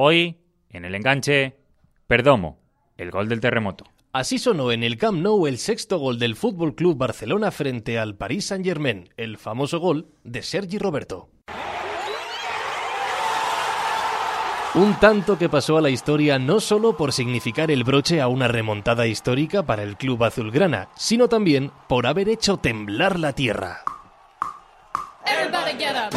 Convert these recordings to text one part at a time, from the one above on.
Hoy, en el enganche, Perdomo, el gol del terremoto. Así sonó en el Camp Nou el sexto gol del Fútbol Club Barcelona frente al Paris Saint-Germain, el famoso gol de Sergi Roberto. Un tanto que pasó a la historia no solo por significar el broche a una remontada histórica para el club azulgrana, sino también por haber hecho temblar la tierra.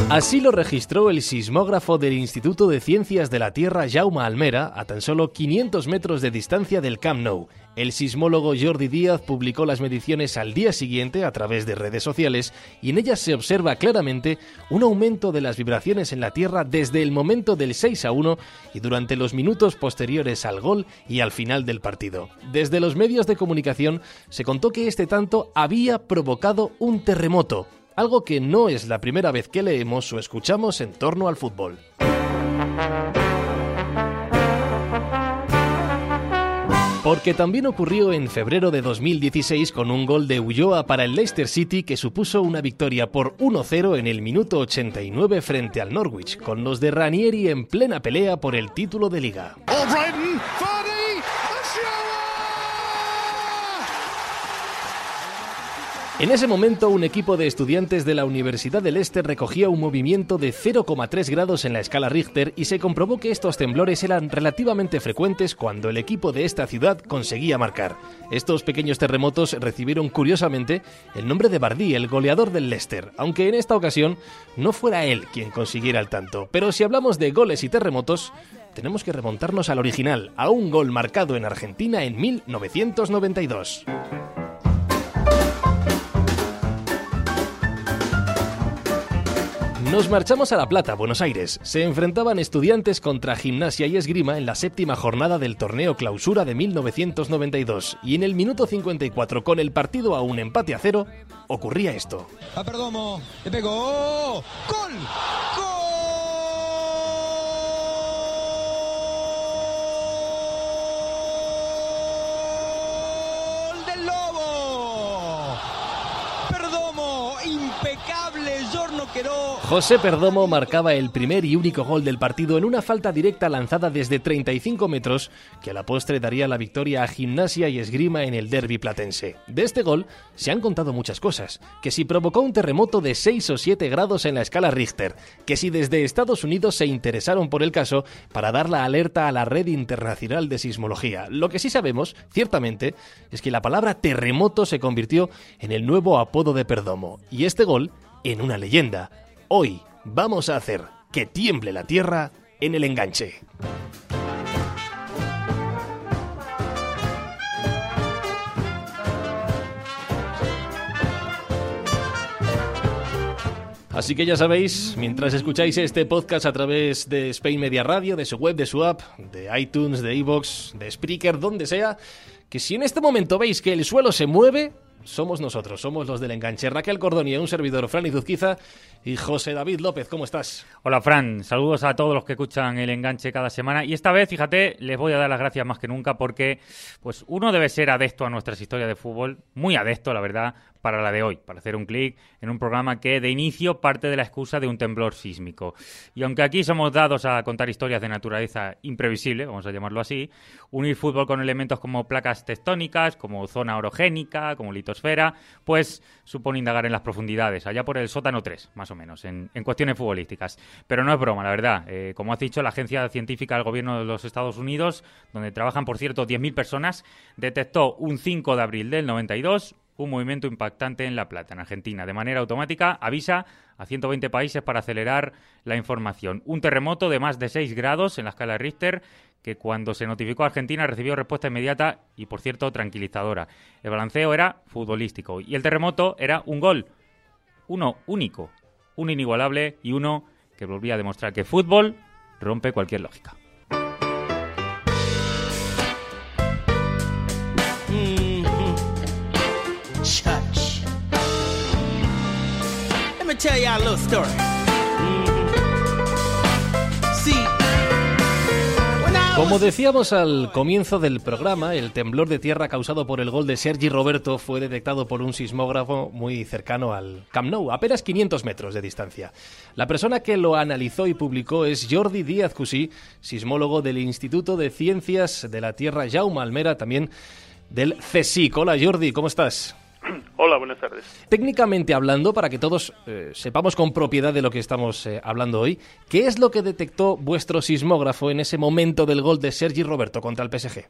Así lo registró el sismógrafo del Instituto de Ciencias de la Tierra Jaume Almera a tan solo 500 metros de distancia del Camp Nou. El sismólogo Jordi Díaz publicó las mediciones al día siguiente a través de redes sociales y en ellas se observa claramente un aumento de las vibraciones en la Tierra desde el momento del 6 a 1 y durante los minutos posteriores al gol y al final del partido. Desde los medios de comunicación se contó que este tanto había provocado un terremoto algo que no es la primera vez que leemos o escuchamos en torno al fútbol. Porque también ocurrió en febrero de 2016 con un gol de Ulloa para el Leicester City que supuso una victoria por 1-0 en el minuto 89 frente al Norwich, con los de Ranieri en plena pelea por el título de liga. En ese momento, un equipo de estudiantes de la Universidad del Este recogía un movimiento de 0,3 grados en la escala Richter y se comprobó que estos temblores eran relativamente frecuentes cuando el equipo de esta ciudad conseguía marcar. Estos pequeños terremotos recibieron curiosamente el nombre de Bardí, el goleador del Leicester, aunque en esta ocasión no fuera él quien consiguiera el tanto. Pero si hablamos de goles y terremotos, tenemos que remontarnos al original, a un gol marcado en Argentina en 1992. Nos marchamos a La Plata, Buenos Aires. Se enfrentaban estudiantes contra gimnasia y esgrima en la séptima jornada del torneo clausura de 1992. Y en el minuto 54, con el partido a un empate a cero, ocurría esto. A Perdomo, le pegó. ¡Gol! ¡Gol! del Lobo! Perdomo, impecable, Giorno Queró. José Perdomo marcaba el primer y único gol del partido en una falta directa lanzada desde 35 metros que a la postre daría la victoria a Gimnasia y Esgrima en el derby platense. De este gol se han contado muchas cosas, que si provocó un terremoto de 6 o 7 grados en la escala Richter, que si desde Estados Unidos se interesaron por el caso para dar la alerta a la red internacional de sismología. Lo que sí sabemos, ciertamente, es que la palabra terremoto se convirtió en el nuevo apodo de Perdomo, y este gol en una leyenda. Hoy vamos a hacer que tiemble la tierra en el enganche. Así que ya sabéis, mientras escucháis este podcast a través de Spain Media Radio, de su web, de su app, de iTunes, de iVoox, de Spreaker, donde sea, que si en este momento veis que el suelo se mueve, somos nosotros, somos los del enganche. Raquel Cordoni, un servidor, Fran Izuzquiza y José David López. ¿Cómo estás? Hola, Fran. Saludos a todos los que escuchan el enganche cada semana. Y esta vez, fíjate, les voy a dar las gracias más que nunca porque pues uno debe ser adepto a nuestras historias de fútbol, muy adepto, la verdad, para la de hoy, para hacer un clic en un programa que de inicio parte de la excusa de un temblor sísmico. Y aunque aquí somos dados a contar historias de naturaleza imprevisible, vamos a llamarlo así, unir fútbol con elementos como placas tectónicas, como zona orogénica, como litosfera, pues supone indagar en las profundidades, allá por el sótano 3, más o menos, en, cuestiones futbolísticas. Pero no es broma, la verdad. Eh, como has dicho, la agencia científica del gobierno de los Estados Unidos, donde trabajan, por cierto, 10.000 personas, detectó un 5 de abril del 92 un movimiento impactante en La Plata, en Argentina. De manera automática avisa a 120 países para acelerar la información. Un terremoto de más de 6 grados en la escala Richter que cuando se notificó a Argentina recibió respuesta inmediata y, por cierto, tranquilizadora. El balanceo era futbolístico y el terremoto era un gol. Uno único, un inigualable y uno que volvía a demostrar que fútbol rompe cualquier lógica. Church. Let me tell y'all a little story. Como decíamos al comienzo del programa, el temblor de tierra causado por el gol de Sergi Roberto fue detectado por un sismógrafo muy cercano al Camp Nou, apenas 500 metros de distancia. La persona que lo analizó y publicó es Jordi Díaz Cusí, sismólogo del Instituto de Ciencias de la Tierra Jaume Almera, también del CSIC. Hola Jordi, ¿cómo estás? Hola, buenas tardes. Técnicamente hablando, para que todos eh, sepamos con propiedad de lo que estamos eh, hablando hoy, ¿qué es lo que detectó vuestro sismógrafo en ese momento del gol de Sergi Roberto contra el PSG?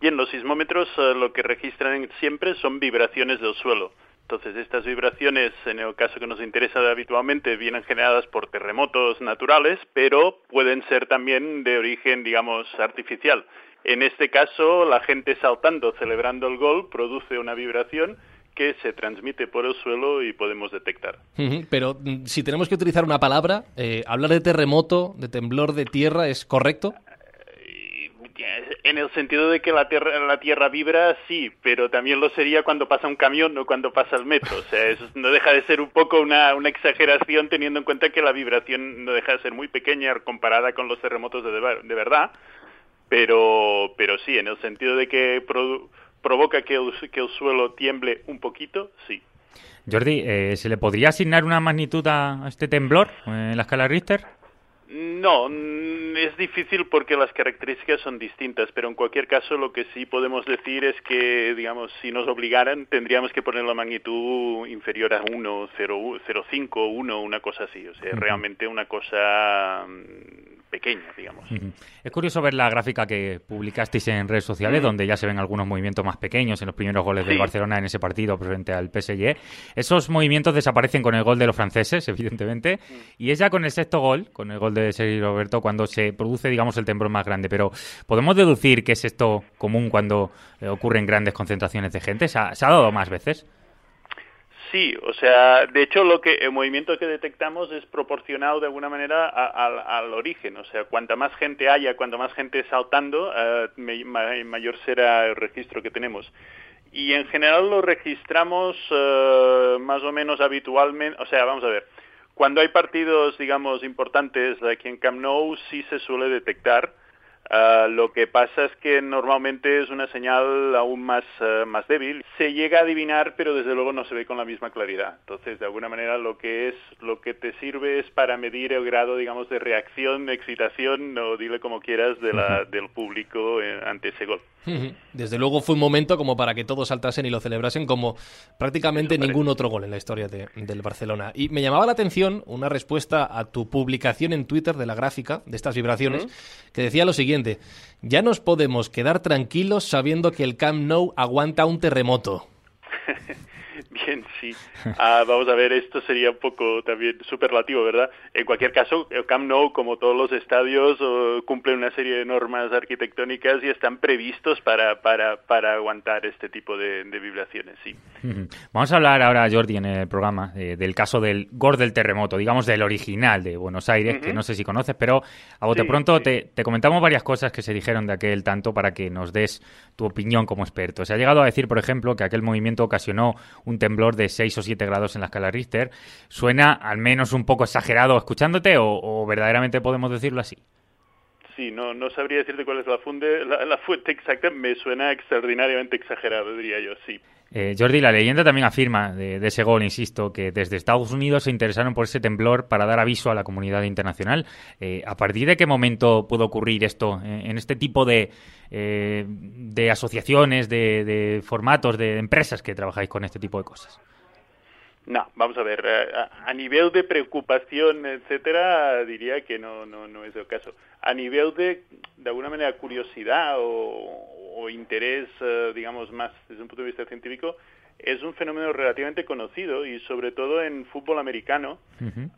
Bien, los sismómetros eh, lo que registran siempre son vibraciones del suelo. Entonces, estas vibraciones, en el caso que nos interesa habitualmente, vienen generadas por terremotos naturales, pero pueden ser también de origen, digamos, artificial. En este caso, la gente saltando, celebrando el gol, produce una vibración que se transmite por el suelo y podemos detectar. Pero mm, si tenemos que utilizar una palabra, eh, hablar de terremoto, de temblor de tierra, ¿es correcto? Eh, en el sentido de que la tierra, la tierra vibra, sí, pero también lo sería cuando pasa un camión o cuando pasa el metro. O sea, eso no deja de ser un poco una, una exageración teniendo en cuenta que la vibración no deja de ser muy pequeña comparada con los terremotos de, de verdad pero, pero sí, en el sentido de que provoca que el, que el suelo tiemble un poquito, sí. Jordi, eh, ¿se le podría asignar una magnitud a este temblor en la escala Richter? No, mm, es difícil porque las características son distintas, pero en cualquier caso lo que sí podemos decir es que, digamos, si nos obligaran, tendríamos que poner la magnitud inferior a 1, 0,5, 1, una cosa así. O sea, realmente una cosa mm, pequeña, digamos. Es curioso ver la gráfica que publicasteis en redes sociales, donde ya se ven algunos movimientos más pequeños en los primeros goles del Barcelona en ese partido frente al PSG. Esos movimientos desaparecen con el gol de los franceses, evidentemente, y es ya con el sexto gol, con el gol de Sergio Roberto, cuando se produce, digamos, el temblor más grande. Pero podemos deducir que es esto común cuando eh, ocurren grandes concentraciones de gente. ¿Se ha dado más veces? Sí, o sea, de hecho lo que el movimiento que detectamos es proporcionado de alguna manera al origen, o sea, cuanta más gente haya, cuanta más gente saltando, eh, mayor será el registro que tenemos. Y en general lo registramos eh, más o menos habitualmente, o sea, vamos a ver, cuando hay partidos, digamos, importantes aquí en Camp Nou sí se suele detectar, Ah, lo que pasa es que normalmente es una señal aún más, eh, más débil. Se llega a adivinar, pero desde luego no se ve con la misma claridad. Entonces, de alguna manera, lo que es, lo que te sirve es para medir el grado, digamos, de reacción, de excitación, o dile como quieras, de la, del público eh, ante ese gol. Desde luego fue un momento como para que todos saltasen y lo celebrasen como prácticamente ningún otro gol en la historia del Barcelona. Y me llamaba la atención una respuesta a tu publicación en Twitter de la gráfica de estas vibraciones, que decía lo siguiente ya nos podemos quedar tranquilos sabiendo que el Camp Nou aguanta un terremoto. Bien, sí. Ah, vamos a ver, esto sería un poco también superlativo, ¿verdad? En cualquier caso, el Camp Nou, como todos los estadios, cumple una serie de normas arquitectónicas y están previstos para, para, para aguantar este tipo de, vibraciones, sí. Vamos a hablar ahora, Jordi, en el programa eh, del caso del Gor del terremoto, digamos del original de Buenos Aires, que no sé si conoces, pero a bote pronto Te, te comentamos varias cosas que se dijeron de aquel tanto para que nos des tu opinión como experto. Se ha llegado a decir, por ejemplo, que aquel movimiento ocasionó un temblor de 6 o 7 grados en la escala Richter. ¿Suena al menos un poco exagerado escuchándote o, verdaderamente podemos decirlo así? Sí, no, no sabría decirte cuál es la, la, fuente exacta, me suena extraordinariamente exagerado, diría yo, sí. Eh, Jordi, la leyenda también afirma de, ese gol, insisto, que desde Estados Unidos se interesaron por ese temblor para dar aviso a la comunidad internacional. Eh, ¿A partir de qué momento puede ocurrir esto en este tipo de, eh, de asociaciones, de, formatos, de empresas que trabajáis con este tipo de cosas? No, vamos a ver, eh, a, nivel de preocupación, etcétera, diría que no, no, no es el caso. A nivel de, de alguna manera, curiosidad o, interés, eh, digamos, más desde un punto de vista científico, es un fenómeno relativamente conocido y sobre todo en fútbol americano.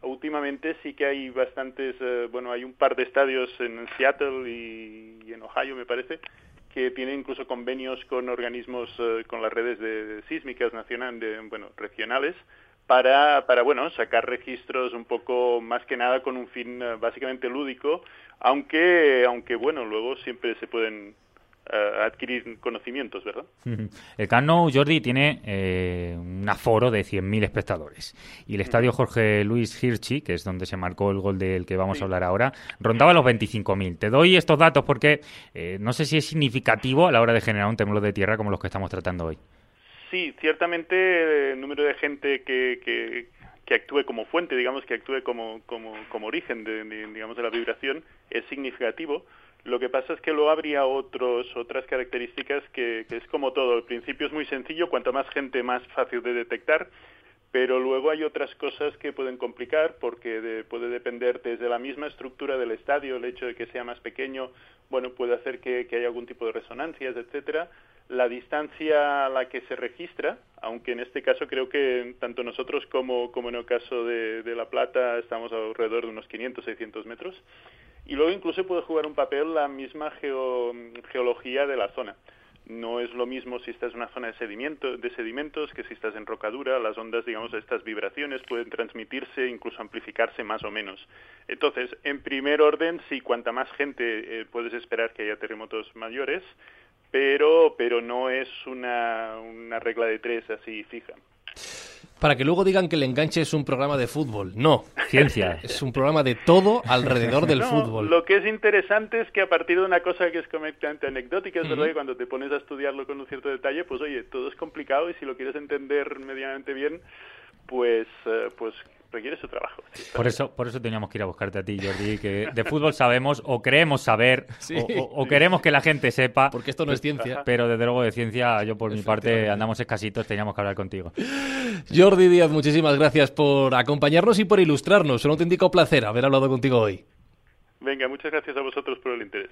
Últimamente sí que hay bastantes, eh, bueno, hay un par de estadios en Seattle y, en Ohio, me parece, que tienen incluso convenios con organismos, eh, con las redes de, sísmicas nacionales, bueno, regionales, para, para, bueno, sacar registros un poco más que nada con un fin eh, básicamente lúdico, aunque, aunque bueno, luego siempre se pueden eh, adquirir conocimientos, ¿verdad? El Camp Nou, Jordi, tiene eh, un aforo de 100.000 espectadores. Y el estadio Jorge Luis Hirschi, que es donde se marcó el gol del que vamos a hablar ahora, rondaba los 25.000. Te doy estos datos porque eh, no sé si es significativo a la hora de generar un temblor de tierra como los que estamos tratando hoy. Sí, ciertamente el número de gente que, que, que actúe como fuente, digamos, que actúe como, como, como origen de, de, digamos, de la vibración es significativo. Lo que pasa es que luego habría otros, otras características que, es como todo. Al principio es muy sencillo, cuanto más gente, más fácil de detectar, pero luego hay otras cosas que pueden complicar porque de, puede depender desde la misma estructura del estadio, el hecho de que sea más pequeño, bueno, puede hacer que, que haya algún tipo de resonancias, etcétera. La distancia a la que se registra, aunque en este caso creo que tanto nosotros como, como en el caso de, La Plata estamos alrededor de unos 500, 600 metros. Y luego incluso puede jugar un papel la misma geo, geología de la zona. No es lo mismo si estás en una zona de, sedimento, de sedimentos que si estás en rocadura. Las ondas, digamos, estas vibraciones pueden transmitirse, incluso amplificarse más o menos. Entonces, en primer orden, sí, cuanta más gente eh, puedes esperar que haya terremotos mayores, pero, pero no es una, una regla de tres así fija para que luego digan que el enganche es un programa de fútbol. No, ciencia. Es un programa de todo alrededor del no, fútbol. Lo que es interesante es que a partir de una cosa que es completamente anecdótica, es uh -huh. verdad que cuando te pones a estudiarlo con un cierto detalle, pues oye, todo es complicado y si lo quieres entender medianamente bien, pues, uh, pues requiere su trabajo. Sí, por eso, por eso teníamos que ir a buscarte a ti, Jordi, que de fútbol sabemos o creemos saber sí. o, o, o, queremos que la gente sepa. Porque esto no es ciencia. Pero desde luego de ciencia, yo por mi parte andamos escasitos, teníamos que hablar contigo. Jordi Díaz, muchísimas gracias por acompañarnos y por ilustrarnos. Un auténtico placer haber hablado contigo hoy. Venga, muchas gracias a vosotros por el interés.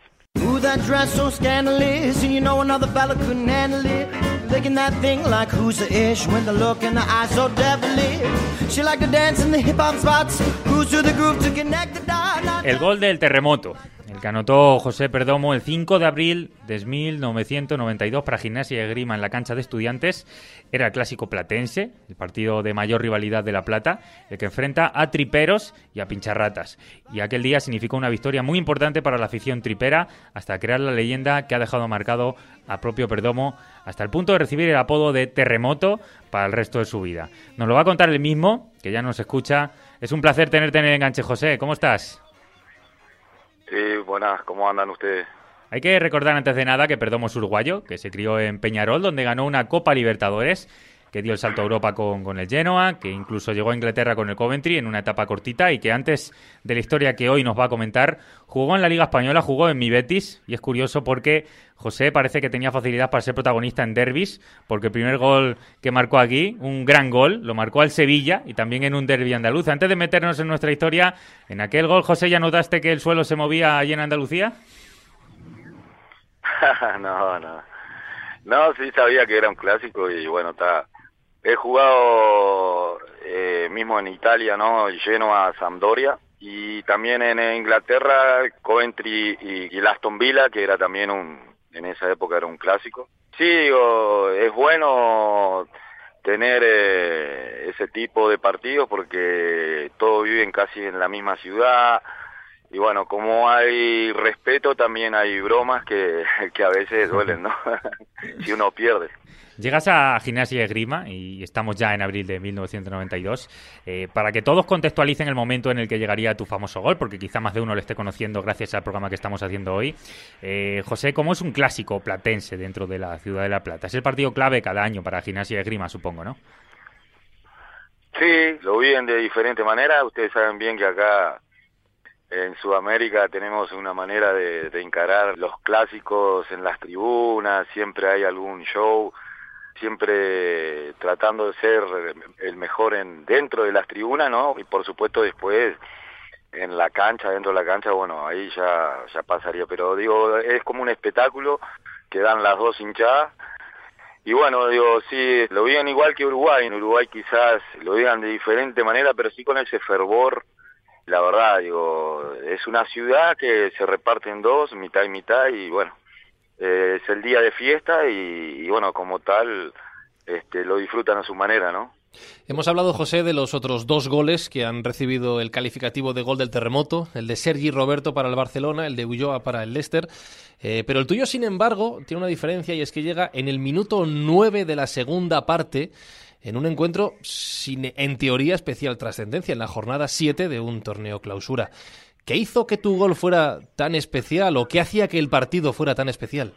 Ooh, that thing like who's the ish when the look in the eye so devilish. She liked to dance in the hip hop spots, cruise to the groove to connect the dot. El gol del terremoto. El que anotó José Perdomo el 5 de abril de 1992 para Gimnasia y Grima en la cancha de estudiantes era el clásico platense, el partido de mayor rivalidad de La Plata, el que enfrenta a triperos y a pincharratas. Y aquel día significó una victoria muy importante para la afición tripera hasta crear la leyenda que ha dejado marcado a propio Perdomo hasta el punto de recibir el apodo de terremoto para el resto de su vida. Nos lo va a contar el mismo, que ya nos escucha. Es un placer tenerte en el enganche, José. ¿Cómo estás? Sí, buenas, ¿cómo andan ustedes? Hay que recordar antes de nada que Perdomo es uruguayo, que se crió en Peñarol, donde ganó una Copa Libertadores, que dio el salto a Europa con, con, el Genoa, que incluso llegó a Inglaterra con el Coventry en una etapa cortita y que antes de la historia que hoy nos va a comentar, jugó en la Liga Española, jugó en mi Betis y es curioso porque José parece que tenía facilidad para ser protagonista en derbis, porque el primer gol que marcó aquí, un gran gol, lo marcó al Sevilla y también en un derby andaluz. Antes de meternos en nuestra historia, en aquel gol, José, ¿ya notaste que el suelo se movía allí en Andalucía? no, no. No, sí sabía que era un clásico y bueno, está. He jugado eh, mismo en Italia, ¿no? Genoa, Sampdoria y también en Inglaterra, Coventry y, y Aston Villa, que era también un, en esa época era un clásico. Sí, digo, es bueno tener eh, ese tipo de partidos porque todos viven casi en la misma ciudad, y bueno, como hay respeto, también hay bromas que, que a veces duelen, ¿no? si uno pierde. Llegas a Gimnasia de Grima y estamos ya en abril de 1992. Eh, para que todos contextualicen el momento en el que llegaría tu famoso gol, porque quizá más de uno lo esté conociendo gracias al programa que estamos haciendo hoy. Eh, José, ¿cómo es un clásico platense dentro de la ciudad de La Plata? Es el partido clave cada año para Gimnasia de Grima, supongo, ¿no? Sí, lo viven de diferente manera. Ustedes saben bien que acá en Sudamérica tenemos una manera de, de, encarar los clásicos en las tribunas, siempre hay algún show, siempre tratando de ser el mejor en dentro de las tribunas, ¿no? Y por supuesto después en la cancha, dentro de la cancha, bueno, ahí ya pasaría, pero digo, es como un espectáculo que dan las dos hinchadas. Y bueno, digo, sí, lo digan igual que Uruguay, en Uruguay quizás lo digan de diferente manera, pero sí con ese fervor la verdad, digo, es una ciudad que se reparte en dos, mitad y mitad, y bueno, eh, es el día de fiesta y, bueno, como tal, este, lo disfrutan a su manera, ¿no? Hemos hablado, José, de los otros dos goles que han recibido el calificativo de gol del terremoto, el de Sergi Roberto para el Barcelona, el de Ulloa para el Leicester. Eh, pero el tuyo, sin embargo, tiene una diferencia y es que llega en el minuto 9 de la segunda parte en un encuentro sin, en teoría, especial trascendencia, en la jornada 7 de un torneo clausura. ¿Qué hizo que tu gol fuera tan especial o qué hacía que el partido fuera tan especial?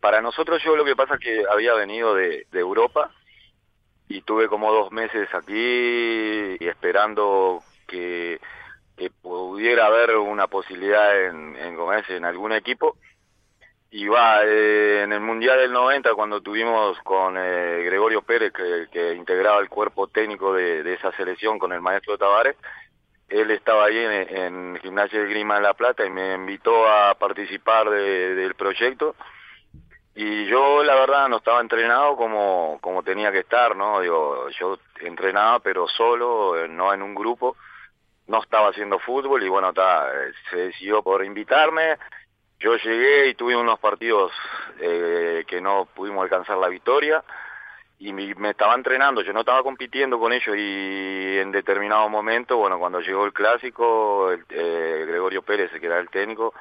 Para nosotros yo lo que pasa es que había venido de, Europa y tuve como dos meses aquí esperando que, pudiera haber una posibilidad en, en, en algún equipo. Y va, eh, en el Mundial del 90, cuando tuvimos con eh, Gregorio Pérez, que, integraba el cuerpo técnico de, esa selección con el maestro Tavares, él estaba ahí en, en Gimnasia de Grima en La Plata y me invitó a participar del proyecto. Y yo la verdad no estaba entrenado como como tenía que estar no digo yo entrenaba pero solo no en un grupo. No estaba haciendo fútbol y bueno está se decidió por invitarme yo llegué y tuve unos partidos eh, que no pudimos alcanzar la victoria y me, estaba entrenando, yo no estaba compitiendo con ellos y en determinado momento, bueno, cuando llegó el clásico, el, eh, Gregorio Pérez, que era el técnico,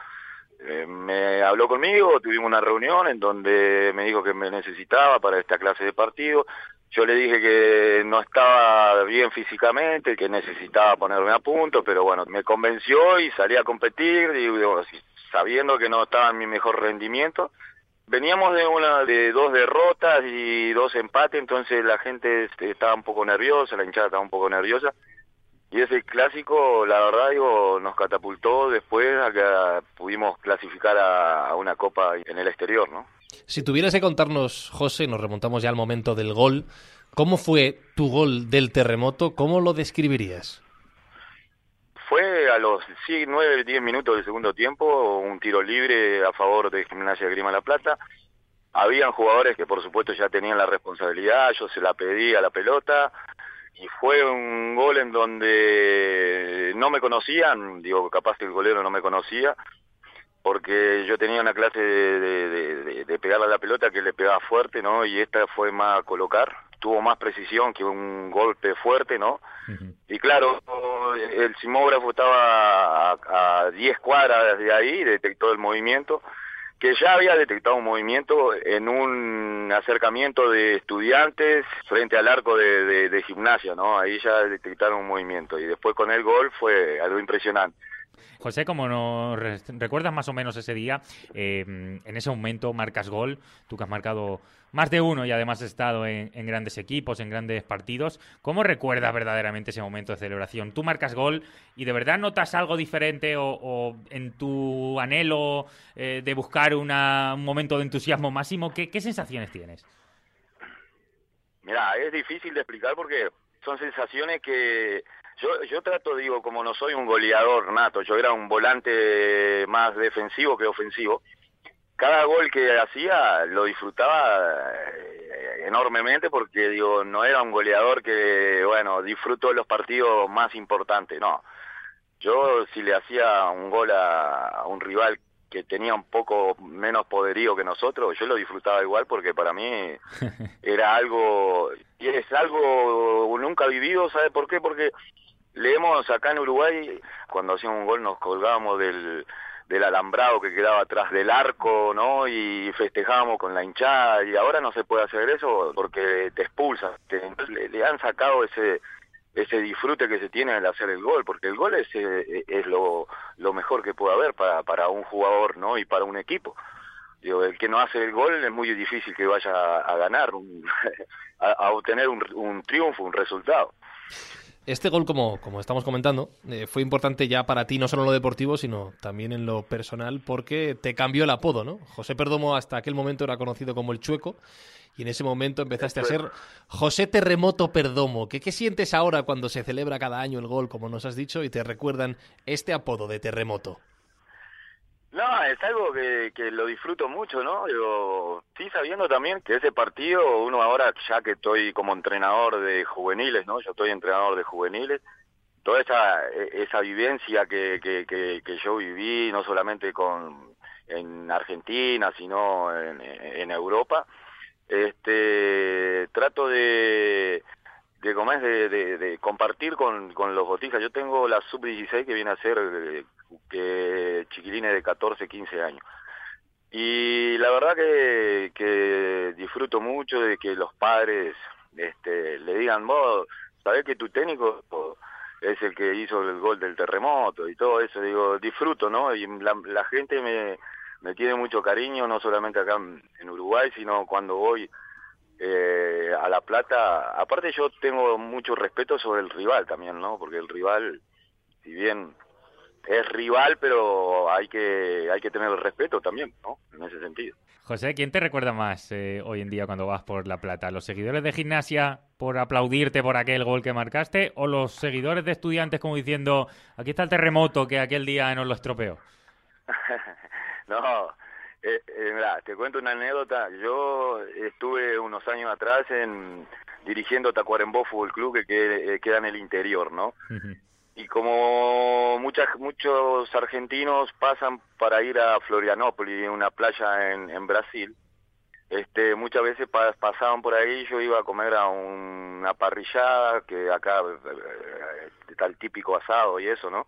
eh, me habló conmigo, tuvimos una reunión en donde me dijo que me necesitaba para esta clase de partido. Yo le dije que no estaba bien físicamente, que necesitaba ponerme a punto, pero bueno, me convenció y salí a competir, digo, sabiendo que no estaba en mi mejor rendimiento. Veníamos de una de dos derrotas y dos empates, entonces la gente este, estaba un poco nerviosa, la hinchada estaba un poco nerviosa y ese clásico, la verdad, digo, nos catapultó después a que pudimos clasificar a, una copa en el exterior, ¿no? Si tuvieras que contarnos, José, nos remontamos ya al momento del gol, ¿cómo fue tu gol del terremoto? ¿Cómo lo describirías? A los 9, 10 minutos del segundo tiempo, un tiro libre a favor de Gimnasia Grima La Plata. Habían jugadores que por supuesto ya tenían la responsabilidad, yo se la pedí a la pelota, y fue un gol en donde no me conocían, digo, capaz que el golero no me conocía, porque yo tenía una clase de, de, pegarle a la pelota que le pegaba fuerte, ¿no? Y esta fue más colocar, tuvo más precisión que un golpe fuerte, ¿no? Y claro, el simógrafo estaba a 10 cuadras de ahí, detectó el movimiento, que ya había detectado un movimiento en un acercamiento de estudiantes frente al arco de, gimnasia, ¿no? Ahí ya detectaron un movimiento y después con el gol fue algo impresionante. José, como nos recuerdas más o menos ese día, eh, en ese momento marcas gol, tú que has marcado más de uno y además has estado en, grandes equipos, en grandes partidos, ¿cómo recuerdas verdaderamente ese momento de celebración? Tú marcas gol y de verdad notas algo diferente o, en tu anhelo eh, de buscar un momento de entusiasmo máximo, ¿qué, qué sensaciones tienes? Mira, es difícil de explicar porque son sensaciones que yo, yo trato, digo, como no soy un goleador nato, yo era un volante más defensivo que ofensivo, cada gol que hacía lo disfrutaba eh, enormemente porque, digo, no era un goleador que, bueno, disfruto los partidos más importantes, no. Yo si le hacía un gol a un rival que tenía un poco menos poderío que nosotros, yo lo disfrutaba igual porque para mí era algo, y es algo nunca vivido, ¿sabe por qué? Porque leemos acá en Uruguay, cuando hacíamos un gol nos colgábamos del, del alambrado que quedaba atrás del arco, ¿no? Y festejábamos con la hinchada, y ahora no se puede hacer eso porque te expulsan. le, han sacado ese ese disfrute que se tiene al hacer el gol, porque el gol es, eh, es lo, lo mejor que puede haber para, para un jugador, ¿no? Y para un equipo. Digo, el que no hace el gol es muy difícil que vaya a, ganar, a, obtener un, un triunfo, un resultado. Este gol, como, como estamos comentando, eh, fue importante ya para ti, no solo en lo deportivo, sino también en lo personal, porque te cambió el apodo, ¿no? José Perdomo hasta aquel momento era conocido como el Chueco, y en ese momento empezaste a ser José Terremoto Perdomo. ¿Qué, ¿Qué sientes ahora cuando se celebra cada año el gol, como nos has dicho, y te recuerdan este apodo de Terremoto? No, es algo que, que lo disfruto mucho, ¿no? Yo sí sabiendo también que ese partido, uno ahora, ya que estoy como entrenador de juveniles, ¿no? Yo estoy entrenador de juveniles, toda esa, e, esa vivencia que, que, que, que yo viví, no solamente con en Argentina, sino en, en Europa, este, trato de, de, es, de, de, compartir con, con los botijas. Yo tengo la sub-16 que viene a ser que chiquilines de 14, 15 años. Y la verdad que, que disfruto mucho de que los padres este, le digan, vos, sabés que tu técnico es el que hizo el gol del terremoto y todo eso, digo, disfruto, ¿no? Y la, la gente me, me tiene mucho cariño, no solamente acá en, Uruguay, sino cuando voy eh, a La Plata. Aparte yo tengo mucho respeto sobre el rival también, ¿no? Porque el rival, si bien es rival, pero hay que hay que tener el respeto también, ¿no? En ese sentido. José, ¿quién te recuerda más eh, hoy en día cuando vas por La Plata? ¿Los seguidores de gimnasia por aplaudirte por aquel gol que marcaste o los seguidores de estudiantes como diciendo, aquí está el terremoto que aquel día nos lo estropeó? no, eh, eh te cuento una anécdota. Yo estuve unos años atrás en dirigiendo Tacuarembó Fútbol Club que, que queda en el interior, ¿no? Y como muchas, muchos argentinos pasan para ir a Florianópolis, una playa en, Brasil, este, muchas veces pasaban por ahí, yo iba a comer a una parrillada, que acá eh, está el típico asado y eso, ¿no?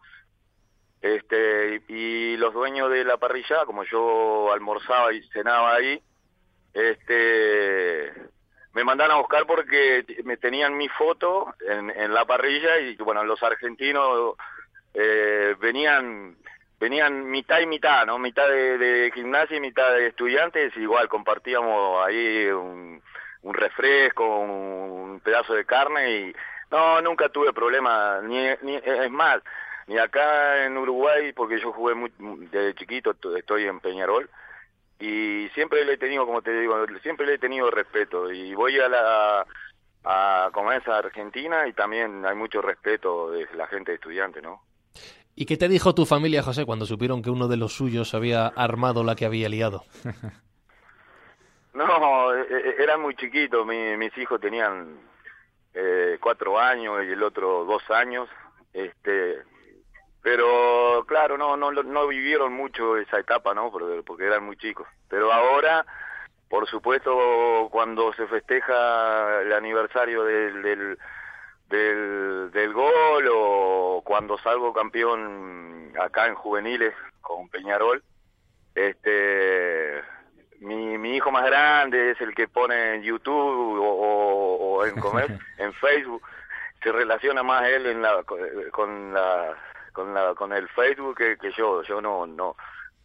Este, y los dueños de la parrillada, como yo almorzaba y cenaba ahí, este, me mandaron a buscar porque me tenían mi foto en, en la parrilla y bueno, los argentinos eh, venían venían mitad y mitad, ¿no? Mitad de, gimnasia y mitad de estudiantes, igual compartíamos ahí un, un refresco, un, pedazo de carne y no, nunca tuve problema, ni, ni es más, ni acá en Uruguay, porque yo jugué muy, desde chiquito, estoy en Peñarol, y siempre le he tenido, como te digo, siempre le he tenido respeto y voy a la a como es Argentina y también hay mucho respeto de la gente de estudiante, ¿no? ¿Y qué te dijo tu familia, José, cuando supieron que uno de los suyos había armado la que había liado? no, e, e, eran muy chiquitos, mis hijos tenían eh, cuatro años y el otro dos años, este, pero claro, no, no, no vivieron mucho esa etapa, ¿no? Porque, eran muy chicos. Pero ahora, por supuesto, cuando se festeja el aniversario del, del, del, del gol o cuando salgo campeón acá en juveniles con Peñarol, este mi, mi hijo más grande es el que pone en YouTube o, en, comer, en Facebook, se relaciona más él en la, con la con, la, con el Facebook que, yo. Yo no, no,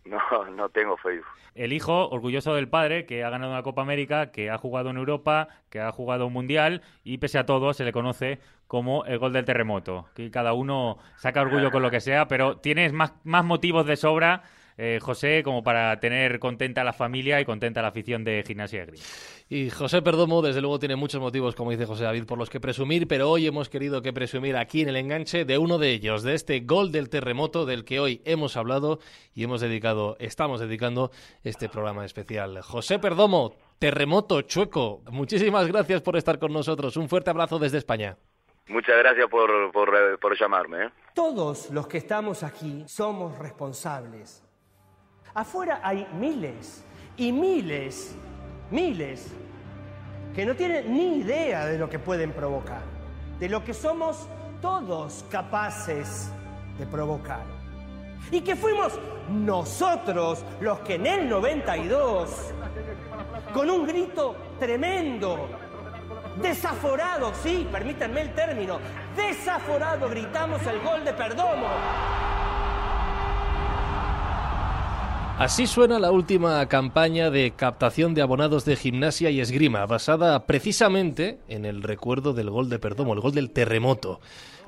no, no tengo Facebook. El hijo, orgulloso del padre, que ha ganado una Copa América, que ha jugado en Europa, que ha jugado un Mundial y pese a todo se le conoce como el gol del terremoto. Que cada uno saca orgullo con lo que sea, pero tienes más, más motivos de sobra eh, José, como para tener contenta a la familia y contenta a la afición de Gimnasia Gris. Y José Perdomo, desde luego, tiene muchos motivos, como dice José David, por los que presumir, pero hoy hemos querido que presumir aquí en el enganche de uno de ellos, de este gol del terremoto del que hoy hemos hablado y hemos dedicado, estamos dedicando este programa especial. José Perdomo, terremoto chueco, muchísimas gracias por estar con nosotros. Un fuerte abrazo desde España. Muchas gracias por, por, por llamarme. ¿eh? Todos los que estamos aquí somos responsables Afuera hay miles y miles, miles, que no tienen ni idea de lo que pueden provocar, de lo que somos todos capaces de provocar. Y que fuimos nosotros los que en el 92, con un grito tremendo, desaforado, sí, permítanme el término, desaforado, gritamos el gol de Perdomo. Así suena la última campaña de captación de abonados de gimnasia y esgrima, basada precisamente en el recuerdo del gol de Perdomo, el gol del terremoto.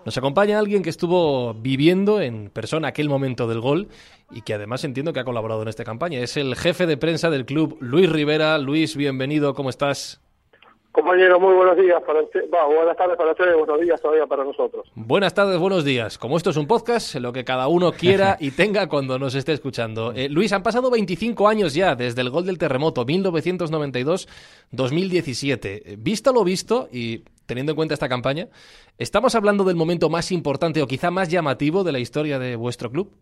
Nos acompaña alguien que estuvo viviendo en persona aquel momento del gol y que además entiendo que ha colaborado en esta campaña. Es el jefe de prensa del club, Luis Rivera. Luis, bienvenido, ¿cómo estás? Compañero, muy buenos días para usted. buenas tardes para ustedes, buenos días todavía para nosotros. Buenas tardes, buenos días. Como esto es un podcast, lo que cada uno quiera y tenga cuando nos esté escuchando. Eh, Luis, han pasado 25 años ya desde el gol del terremoto, 1992-2017. Eh, visto lo visto y teniendo en cuenta esta campaña, ¿estamos hablando del momento más importante o quizá más llamativo de la historia de vuestro club?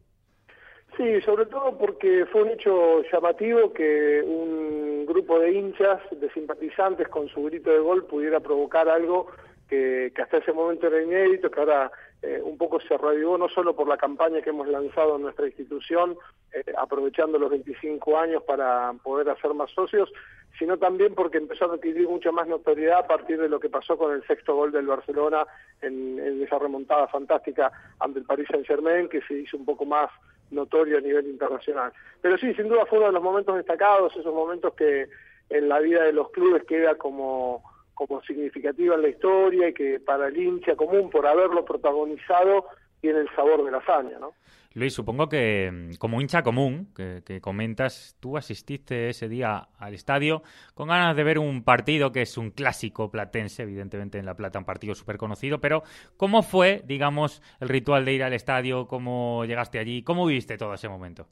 Sí, sobre todo porque fue un hecho llamativo que un grupo de hinchas, de simpatizantes, con su grito de gol pudiera provocar algo que, hasta ese momento era inédito, que ahora eh, un poco se reavivó no solo por la campaña que hemos lanzado en nuestra institución, eh, aprovechando los 25 años para poder hacer más socios, sino también porque empezó a adquirir mucha más notoriedad a partir de lo que pasó con el sexto gol del Barcelona en, en esa remontada fantástica ante el Paris Saint-Germain, que se hizo un poco más notorio a nivel internacional. Pero sí, sin duda fue uno de los momentos destacados, esos momentos que en la vida de los clubes queda como como significativa en la historia y que para el hincha común, por haberlo protagonizado, tiene el sabor de la hazaña, ¿no? Luis, supongo que mm, como hincha común que, comentas, tú asististe ese día al estadio con ganas de ver un partido que es un clásico platense, evidentemente en La Plata, un partido súper conocido, pero ¿cómo fue, digamos, el ritual de ir al estadio? ¿Cómo llegaste allí? ¿Cómo viviste todo ese momento?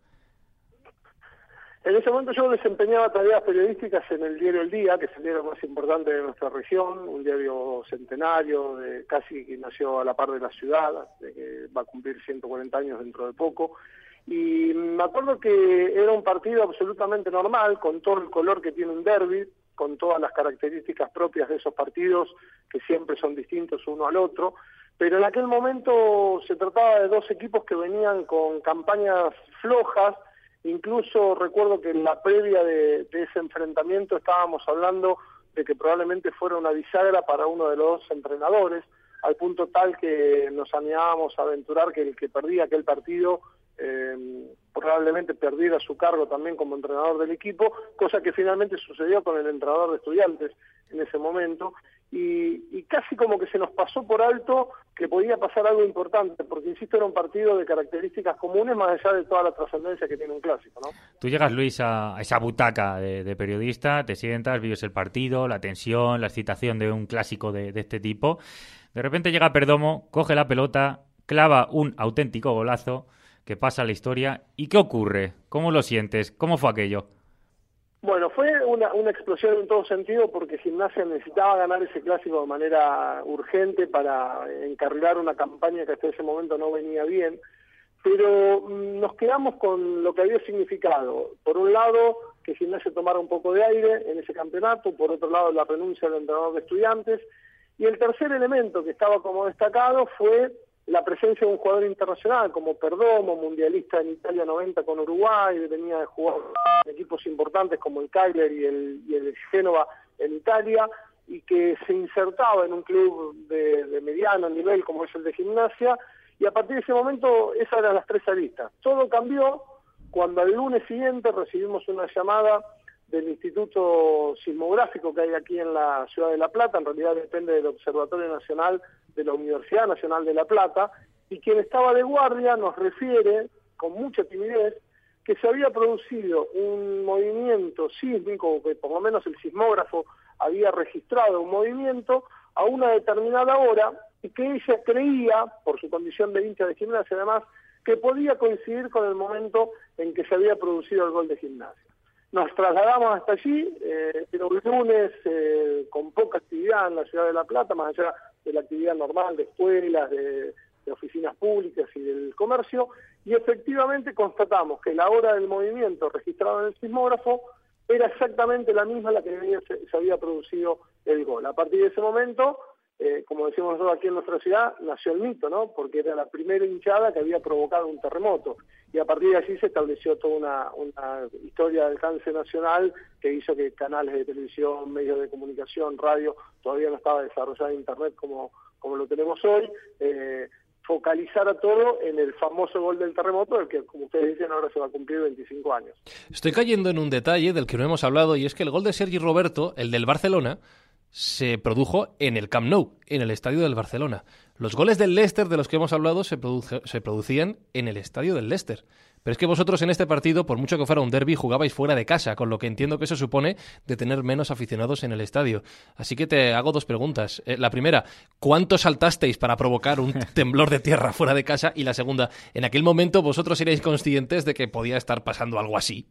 En ese momento yo desempeñaba tareas periodísticas en el diario El Día, que es el diario más importante de nuestra región, un diario centenario, de, casi que nació a la par de la ciudad, de que va a cumplir 140 años dentro de poco. Y me acuerdo que era un partido absolutamente normal, con todo el color que tiene un derby, con todas las características propias de esos partidos, que siempre son distintos uno al otro, pero en aquel momento se trataba de dos equipos que venían con campañas flojas, Incluso recuerdo que en la previa de, ese enfrentamiento estábamos hablando de que probablemente fuera una bisagra para uno de los entrenadores, al punto tal que nos animábamos a aventurar que el que perdía aquel partido eh, probablemente perdiera su cargo también como entrenador del equipo, cosa que finalmente sucedió con el entrenador de estudiantes en ese momento, y, casi como que se nos pasó por alto que podía pasar algo importante, porque insisto, era un partido de características comunes más allá de toda la trascendencia que tiene un clásico, ¿no? Tú llegas, Luis, a, esa butaca de, periodista, te sientas, vives el partido, la tensión, la excitación de un clásico de, de este tipo. De repente llega Perdomo, coge la pelota, clava un auténtico golazo que pasa a la historia. ¿Y qué ocurre? ¿Cómo lo sientes? ¿Cómo fue aquello? Bueno, fue una, una explosión en todo sentido porque Gimnasia necesitaba ganar ese clásico de manera urgente para encarrilar una campaña que hasta ese momento no venía bien, pero mm, nos quedamos con lo que había significado. Por un lado, que Gimnasia tomara un poco de aire en ese campeonato, por otro lado, la renuncia del entrenador de estudiantes, y el tercer elemento que estaba como destacado fue la presencia de un jugador internacional como Perdomo, mundialista en Italia 90 con Uruguay, venía de jugar en equipos importantes como el Cagliari y el, y Génova en Italia, y que se insertaba en un club de, mediano nivel como es el de gimnasia, y a partir de ese momento esas eran las tres aristas. Todo cambió cuando al lunes siguiente recibimos una llamada del Instituto Sismográfico que hay aquí en la ciudad de La Plata, en realidad depende del Observatorio Nacional de la Universidad Nacional de La Plata, y quien estaba de guardia nos refiere, con mucha timidez, que se había producido un movimiento sísmico, que por lo menos el sismógrafo había registrado un movimiento a una determinada hora, y que ella creía, por su condición de hincha de gimnasia además, que podía coincidir con el momento en que se había producido el gol de gimnasia. Nos trasladamos hasta allí, eh, pero el lunes eh, con poca actividad en la ciudad de La Plata, más allá de la actividad normal de escuelas, de, oficinas públicas y del comercio, y efectivamente constatamos que la hora del movimiento registrado en el sismógrafo era exactamente la misma la que se, había producido el gol. A partir de ese momento, eh, como decimos nosotros aquí en nuestra ciudad, nació el mito, ¿no? Porque era la primera hinchada que había provocado un terremoto. Y a partir de allí se estableció toda una, historia de alcance nacional que hizo que canales de televisión, medios de comunicación, radio, todavía no estaba desarrollado Internet como, como lo tenemos hoy, eh, focalizar a todo en el famoso gol del terremoto, el que, como ustedes dicen, ahora se va a cumplir 25 años. Estoy cayendo en un detalle del que no hemos hablado, y es que el gol de Sergi Roberto, el del Barcelona, se produjo en el Camp Nou, en el estadio del Barcelona. Los goles del Leicester de los que hemos hablado se, se producían en el estadio del Leicester. Pero es que vosotros en este partido, por mucho que fuera un derby, jugabais fuera de casa, con lo que entiendo que eso supone de tener menos aficionados en el estadio. Así que te hago dos preguntas. Eh, la primera, ¿cuánto saltasteis para provocar un temblor de tierra fuera de casa? Y la segunda, ¿en aquel momento vosotros erais conscientes de que podía estar pasando algo así?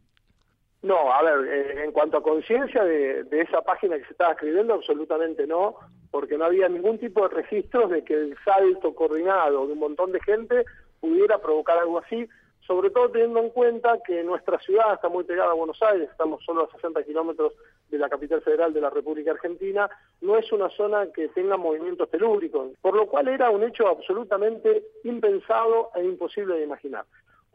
No, a ver, eh, en cuanto a conciencia de, esa página que se estaba escribiendo, absolutamente no, porque no había ningún tipo de registros de que el salto coordinado de un montón de gente pudiera provocar algo así sobre todo teniendo en cuenta que nuestra ciudad está muy pegada a Buenos Aires, estamos solo a 60 kilómetros de la capital federal de la República Argentina, no es una zona que tenga movimientos telúricos, por lo cual era un hecho absolutamente impensado e imposible de imaginar.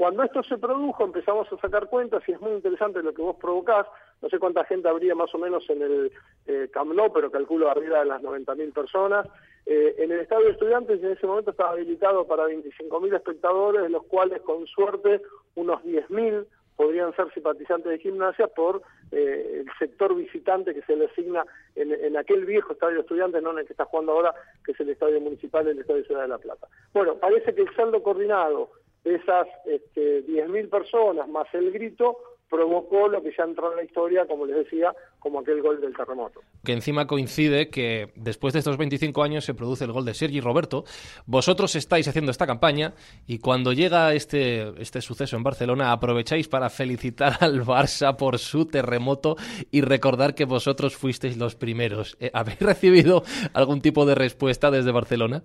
Cuando esto se produjo empezamos a sacar cuentas y es muy interesante lo que vos provocás. No sé cuánta gente habría más o menos en el eh, pero calculo arriba de las 90.000 personas. Eh, en el estadio de estudiantes en ese momento estaba habilitado para 25.000 espectadores, de los cuales con suerte unos 10.000 podrían ser simpatizantes de gimnasia por eh, el sector visitante que se le asigna en, en, aquel viejo estadio de estudiantes, no en el que está jugando ahora, que es el estadio municipal, el estadio Ciudad de la Plata. Bueno, parece que el saldo coordinado esas este, 10.000 personas más el grito provocó lo que ya entró en la historia, como les decía, como aquel gol del terremoto. Que encima coincide que después de estos 25 años se produce el gol de Sergi Roberto. Vosotros estáis haciendo esta campaña y cuando llega este, este suceso en Barcelona aprovecháis para felicitar al Barça por su terremoto y recordar que vosotros fuisteis los primeros. Eh, ¿Habéis recibido algún tipo de respuesta desde Barcelona?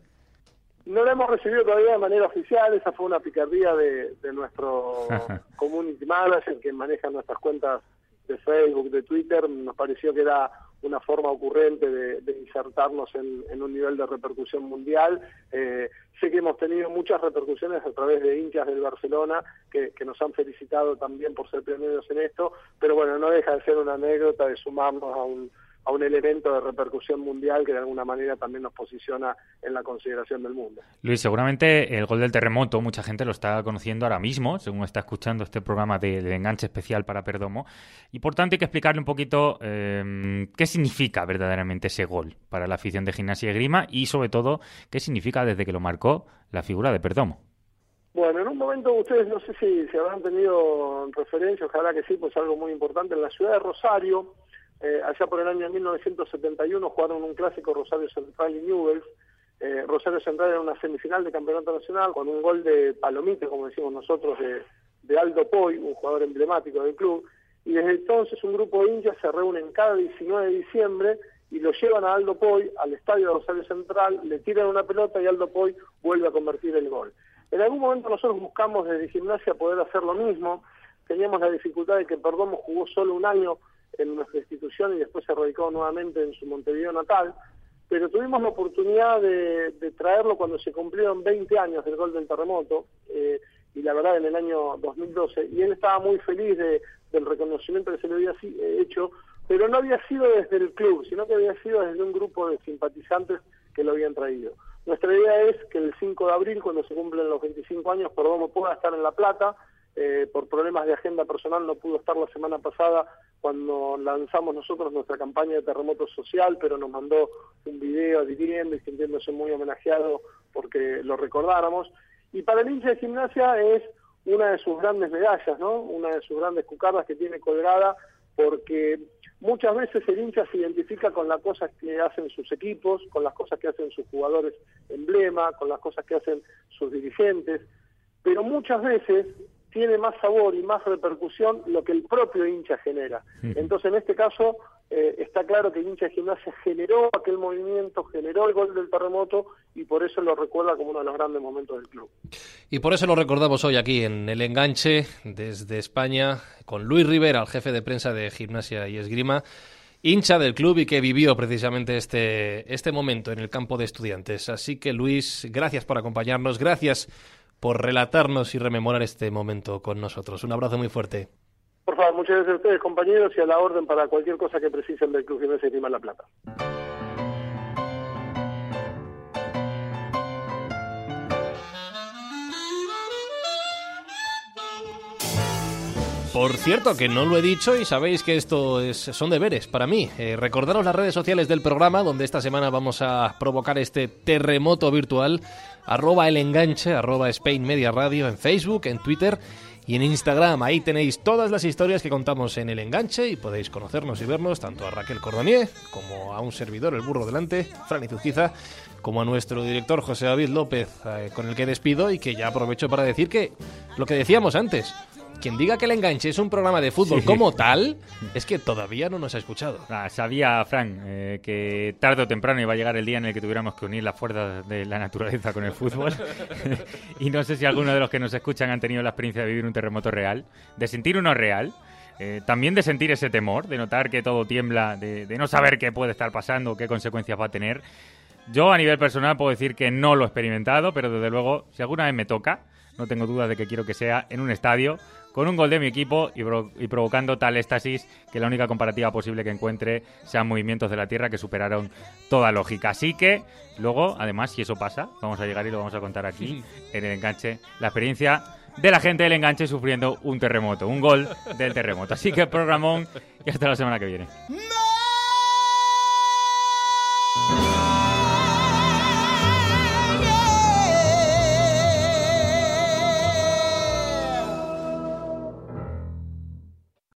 No la hemos recibido todavía de manera oficial, esa fue una picardía de, nuestro community manager que maneja nuestras cuentas de Facebook, de Twitter, nos pareció que era una forma ocurrente de, insertarnos en, un nivel de repercusión mundial. Eh, sé que hemos tenido muchas repercusiones a través de hinchas del Barcelona que, que, nos han felicitado también por ser pioneros en esto, pero bueno, no deja de ser una anécdota de sumarnos a un, a un elemento de repercusión mundial que de alguna manera también nos posiciona en la consideración del mundo. Luis, seguramente el gol del terremoto, mucha gente lo está conociendo ahora mismo, según está escuchando este programa de, enganche especial para Perdomo, y por tanto hay que explicarle un poquito eh, qué significa verdaderamente ese gol para la afición de gimnasia y grima y sobre todo qué significa desde que lo marcó la figura de Perdomo. Bueno, en un momento ustedes no sé si, se habrán tenido referencia, ojalá que sí, pues algo muy importante, en la ciudad de Rosario, eh, allá por el año 1971 jugaron un clásico Rosario Central y Newell's. Eh, Rosario Central era una semifinal de campeonato nacional con un gol de palomite, como decimos nosotros, de, Aldo Poy, un jugador emblemático del club. Y desde entonces un grupo de hinchas se reúnen cada 19 de diciembre y lo llevan a Aldo Poy al estadio de Rosario Central, le tiran una pelota y Aldo Poy vuelve a convertir el gol. En algún momento nosotros buscamos desde gimnasia poder hacer lo mismo, teníamos la dificultad de que Perdomo jugó solo un año en nuestra institución y después se radicó nuevamente en su Montevideo natal, pero tuvimos la oportunidad de, traerlo cuando se cumplieron 20 años del gol del terremoto, eh, y la verdad en el año 2012, y él estaba muy feliz del reconocimiento que se le había hecho, pero no había sido desde el club, sino que había sido desde un grupo de simpatizantes que lo habían traído. Nuestra idea es que el 5 de abril, cuando se cumplen los 25 años, Perdomo pueda estar en La Plata, eh, por problemas de agenda personal no pudo estar la semana pasada cuando lanzamos nosotros nuestra campaña de terremoto social, pero nos mandó un video adhiriendo y sintiéndose muy homenajeado porque lo recordáramos. Y para el hincha de gimnasia es una de sus grandes medallas, ¿no? Una de sus grandes cucardas que tiene colgada porque muchas veces el hincha se identifica con las cosas que hacen sus equipos, con las cosas que hacen sus jugadores emblema, con las cosas que hacen sus dirigentes, pero muchas veces tiene más sabor y más repercusión lo que el propio hincha genera. Entonces, en este caso, eh, está claro que el hincha de gimnasia generó aquel movimiento, generó el gol del terremoto y por eso lo recuerda como uno de los grandes momentos del club. Y por eso lo recordamos hoy aquí en el enganche desde España con Luis Rivera, el jefe de prensa de Gimnasia y Esgrima hincha del club y que vivió precisamente este, este momento en el campo de estudiantes. Así que Luis, gracias por acompañarnos, gracias por relatarnos y rememorar este momento con nosotros. Un abrazo muy fuerte. Por favor, muchas gracias a ustedes, compañeros, y a la orden para cualquier cosa que precisen del Club Gimnasia de La Plata. Por cierto, que no lo he dicho y sabéis que esto es, son deberes para mí. Eh, recordaros las redes sociales del programa, donde esta semana vamos a provocar este terremoto virtual. Arroba el enganche, arroba Spain Media Radio en Facebook, en Twitter y en Instagram. Ahí tenéis todas las historias que contamos en el enganche y podéis conocernos y vernos tanto a Raquel Cordonier como a un servidor, el burro delante, Franny Zuzquiza, como a nuestro director José David López, eh, con el que despido y que ya aprovecho para decir que lo que decíamos antes quien diga que el enganche es un programa de fútbol Sí. como tal, es que todavía no nos ha escuchado. Ah, sabía, Fran, eh, que tarde o temprano iba a llegar el día en el que tuviéramos que unir las fuerzas de la naturaleza con el fútbol. y no sé si alguno de los que nos escuchan han tenido la experiencia de vivir un terremoto real, de sentir uno real. eh, también de sentir ese temor, de notar que todo tiembla, de, de no saber qué puede estar pasando, qué consecuencias va a tener. Yo a nivel personal puedo decir que no lo he experimentado, pero desde luego, si alguna vez me toca, no tengo dudas de que quiero que sea en un estadio, con un gol de mi equipo y, pro- y provocando tal éxtasis que la única comparativa posible que encuentre sean movimientos de la Tierra que superaron toda lógica. Así que luego, además, si eso pasa, vamos a llegar y lo vamos a contar aquí en el enganche, la experiencia de la gente del enganche sufriendo un terremoto, un gol del terremoto. Así que programón y hasta la semana que viene. ¡No!